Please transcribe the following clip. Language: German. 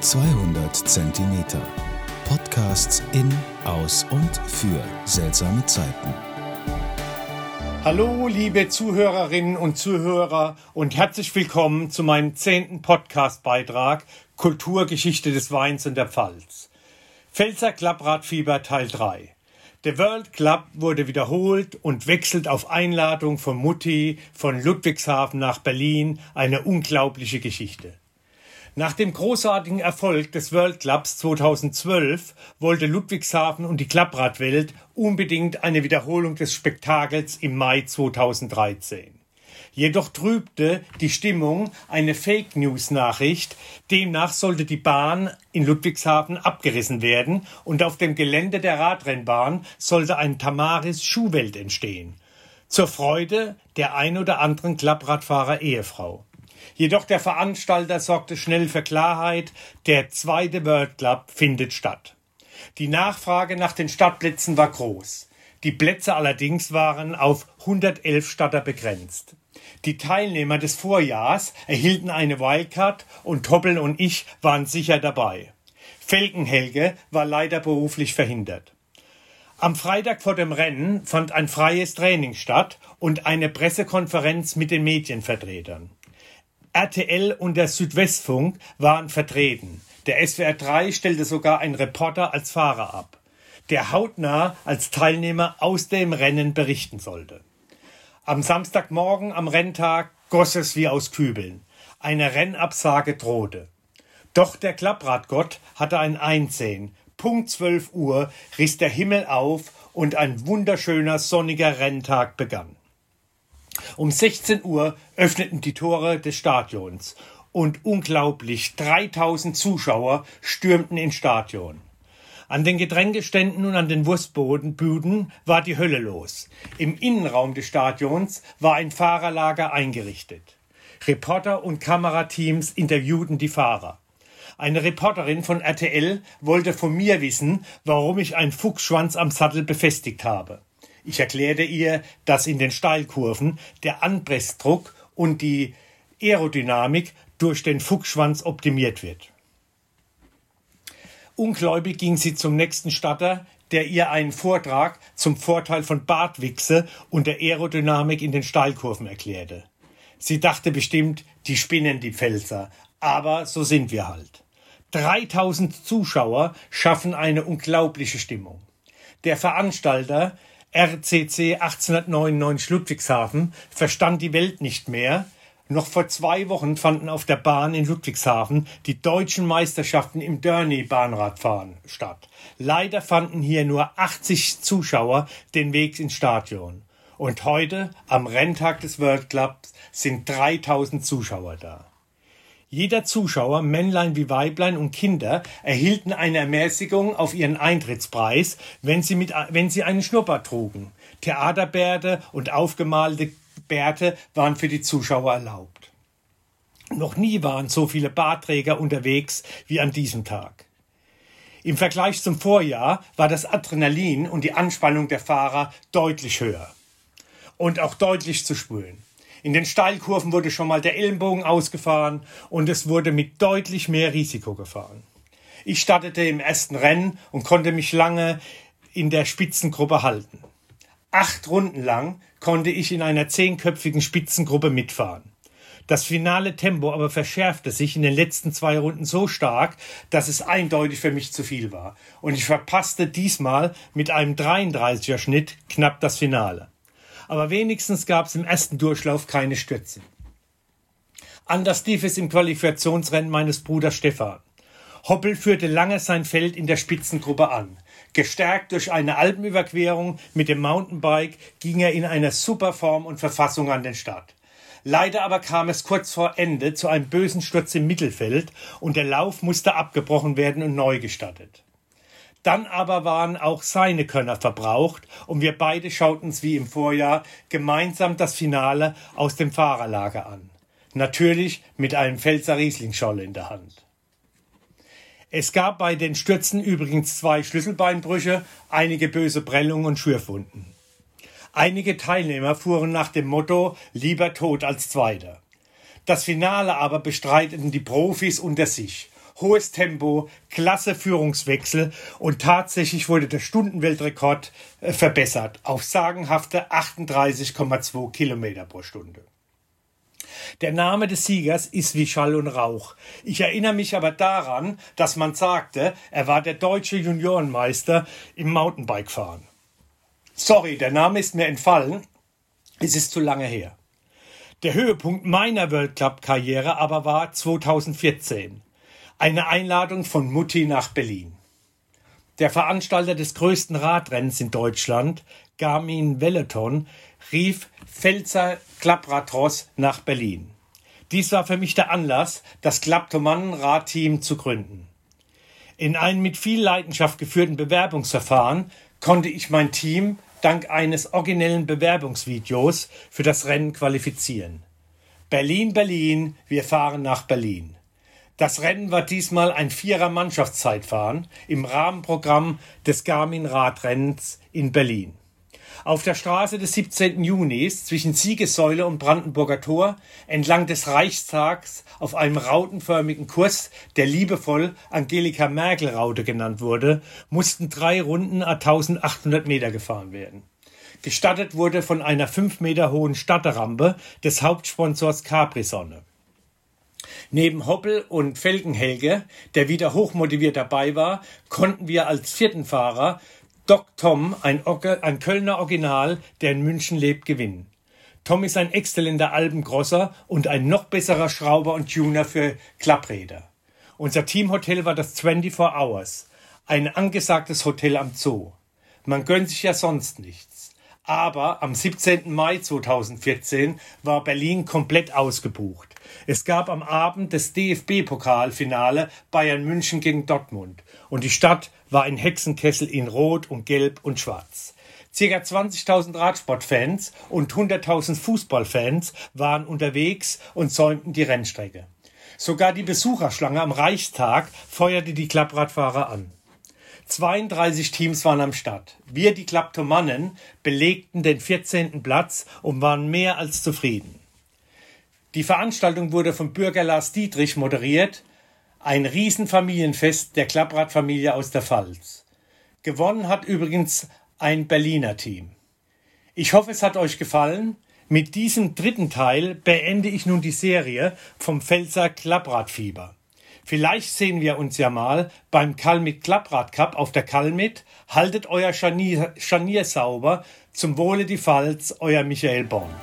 200 Zentimeter. Podcasts in, aus und für seltsame Zeiten. Hallo, liebe Zuhörerinnen und Zuhörer und herzlich willkommen zu meinem zehnten Podcast-Beitrag Kulturgeschichte des Weins und der Pfalz. Pfälzer Klappradfieber Teil 3. Der World Club wurde wiederholt und wechselt auf Einladung von Mutti von Ludwigshafen nach Berlin eine unglaubliche Geschichte. Nach dem großartigen Erfolg des World Clubs 2012 wollte Ludwigshafen und die Klappradwelt unbedingt eine Wiederholung des Spektakels im Mai 2013. Jedoch trübte die Stimmung eine Fake News Nachricht. Demnach sollte die Bahn in Ludwigshafen abgerissen werden und auf dem Gelände der Radrennbahn sollte ein Tamaris Schuhwelt entstehen. Zur Freude der ein oder anderen Klappradfahrer Ehefrau. Jedoch der Veranstalter sorgte schnell für Klarheit. Der zweite World Club findet statt. Die Nachfrage nach den Stadtplätzen war groß. Die Plätze allerdings waren auf 111 Statter begrenzt. Die Teilnehmer des Vorjahrs erhielten eine Wildcard und Toppel und ich waren sicher dabei. Felgenhelge war leider beruflich verhindert. Am Freitag vor dem Rennen fand ein freies Training statt und eine Pressekonferenz mit den Medienvertretern. RTL und der Südwestfunk waren vertreten. Der SWR 3 stellte sogar einen Reporter als Fahrer ab, der hautnah als Teilnehmer aus dem Rennen berichten sollte. Am Samstagmorgen am Renntag goss es wie aus Kübeln. Eine Rennabsage drohte. Doch der Klappradgott hatte ein Einsehen. Punkt 12 Uhr riss der Himmel auf und ein wunderschöner sonniger Renntag begann. Um 16 Uhr öffneten die Tore des Stadions und unglaublich 3000 Zuschauer stürmten ins Stadion. An den Getränkeständen und an den Wurstbodenbüden war die Hölle los. Im Innenraum des Stadions war ein Fahrerlager eingerichtet. Reporter und Kamerateams interviewten die Fahrer. Eine Reporterin von RTL wollte von mir wissen, warum ich einen Fuchsschwanz am Sattel befestigt habe. Ich erklärte ihr, dass in den Steilkurven der Anpressdruck und die Aerodynamik durch den Fuchsschwanz optimiert wird. Ungläubig ging sie zum nächsten Statter, der ihr einen Vortrag zum Vorteil von Bartwichse und der Aerodynamik in den Steilkurven erklärte. Sie dachte bestimmt, die spinnen die Pfälzer, aber so sind wir halt. 3000 Zuschauer schaffen eine unglaubliche Stimmung. Der Veranstalter, RCC 1899 Ludwigshafen verstand die Welt nicht mehr. Noch vor zwei Wochen fanden auf der Bahn in Ludwigshafen die deutschen Meisterschaften im Derny-Bahnradfahren statt. Leider fanden hier nur 80 Zuschauer den Weg ins Stadion. Und heute, am Renntag des World Clubs, sind 3000 Zuschauer da. Jeder Zuschauer, Männlein wie Weiblein und Kinder, erhielten eine Ermäßigung auf ihren Eintrittspreis, wenn sie, mit, wenn sie einen Schnurrbart trugen. Theaterbärte und aufgemalte Bärte waren für die Zuschauer erlaubt. Noch nie waren so viele Bartträger unterwegs wie an diesem Tag. Im Vergleich zum Vorjahr war das Adrenalin und die Anspannung der Fahrer deutlich höher und auch deutlich zu spüren. In den Steilkurven wurde schon mal der Ellenbogen ausgefahren und es wurde mit deutlich mehr Risiko gefahren. Ich startete im ersten Rennen und konnte mich lange in der Spitzengruppe halten. Acht Runden lang konnte ich in einer zehnköpfigen Spitzengruppe mitfahren. Das finale Tempo aber verschärfte sich in den letzten zwei Runden so stark, dass es eindeutig für mich zu viel war. Und ich verpasste diesmal mit einem 33er Schnitt knapp das Finale aber wenigstens gab es im ersten Durchlauf keine Stürze. Anders lief es im Qualifikationsrennen meines Bruders Stefan. Hoppel führte lange sein Feld in der Spitzengruppe an. Gestärkt durch eine Alpenüberquerung mit dem Mountainbike ging er in einer super Form und Verfassung an den Start. Leider aber kam es kurz vor Ende zu einem bösen Sturz im Mittelfeld und der Lauf musste abgebrochen werden und neu gestartet. Dann aber waren auch seine Könner verbraucht und wir beide schauten uns wie im Vorjahr gemeinsam das Finale aus dem Fahrerlager an. Natürlich mit einem Pfälzer Rieslingscholle in der Hand. Es gab bei den Stürzen übrigens zwei Schlüsselbeinbrüche, einige böse Prellungen und Schürfwunden. Einige Teilnehmer fuhren nach dem Motto lieber tot als Zweiter. Das Finale aber bestreiteten die Profis unter sich hohes Tempo, klasse Führungswechsel und tatsächlich wurde der Stundenweltrekord äh, verbessert auf sagenhafte 38,2 Kilometer pro Stunde. Der Name des Siegers ist wie Schall und Rauch. Ich erinnere mich aber daran, dass man sagte, er war der deutsche Juniorenmeister im Mountainbikefahren. Sorry, der Name ist mir entfallen. Es ist zu lange her. Der Höhepunkt meiner World Cup Karriere aber war 2014. Eine Einladung von Mutti nach Berlin. Der Veranstalter des größten Radrennens in Deutschland, Garmin Velleton, rief Pfälzer Klappradross nach Berlin. Dies war für mich der Anlass, das Klapptomannen-Radteam zu gründen. In einem mit viel Leidenschaft geführten Bewerbungsverfahren konnte ich mein Team dank eines originellen Bewerbungsvideos für das Rennen qualifizieren. Berlin, Berlin, wir fahren nach Berlin. Das Rennen war diesmal ein Vierer Mannschaftszeitfahren im Rahmenprogramm des Garmin Radrennens in Berlin. Auf der Straße des 17. Junis zwischen Siegessäule und Brandenburger Tor entlang des Reichstags auf einem rautenförmigen Kurs, der liebevoll Angelika Merkel Raute genannt wurde, mussten drei Runden a 1800 Meter gefahren werden. Gestattet wurde von einer fünf Meter hohen Stadtrampe des Hauptsponsors Capri-Sonne. Neben Hoppel und Felgenhelge, der wieder hochmotiviert dabei war, konnten wir als vierten Fahrer Doc Tom, ein, ein Kölner Original, der in München lebt, gewinnen. Tom ist ein exzellenter Albengrosser und ein noch besserer Schrauber und Tuner für Klappräder. Unser Teamhotel war das 24 Hours, ein angesagtes Hotel am Zoo. Man gönnt sich ja sonst nichts. Aber am 17. Mai 2014 war Berlin komplett ausgebucht. Es gab am Abend des DFB-Pokalfinale Bayern München gegen Dortmund und die Stadt war ein Hexenkessel in Rot und Gelb und Schwarz. Circa 20.000 Radsportfans und 100.000 Fußballfans waren unterwegs und säumten die Rennstrecke. Sogar die Besucherschlange am Reichstag feuerte die Klappradfahrer an. 32 Teams waren am Start. Wir, die Klapptomannen, belegten den 14. Platz und waren mehr als zufrieden. Die Veranstaltung wurde von Bürger Lars Dietrich moderiert. Ein Riesenfamilienfest der Klappradfamilie aus der Pfalz. Gewonnen hat übrigens ein Berliner Team. Ich hoffe, es hat euch gefallen. Mit diesem dritten Teil beende ich nun die Serie vom Pfälzer Klappradfieber. Vielleicht sehen wir uns ja mal beim Kalmit Klapprad Cup auf der Kalmit. Haltet euer Scharnier, Scharnier sauber. Zum Wohle die Pfalz, euer Michael Born.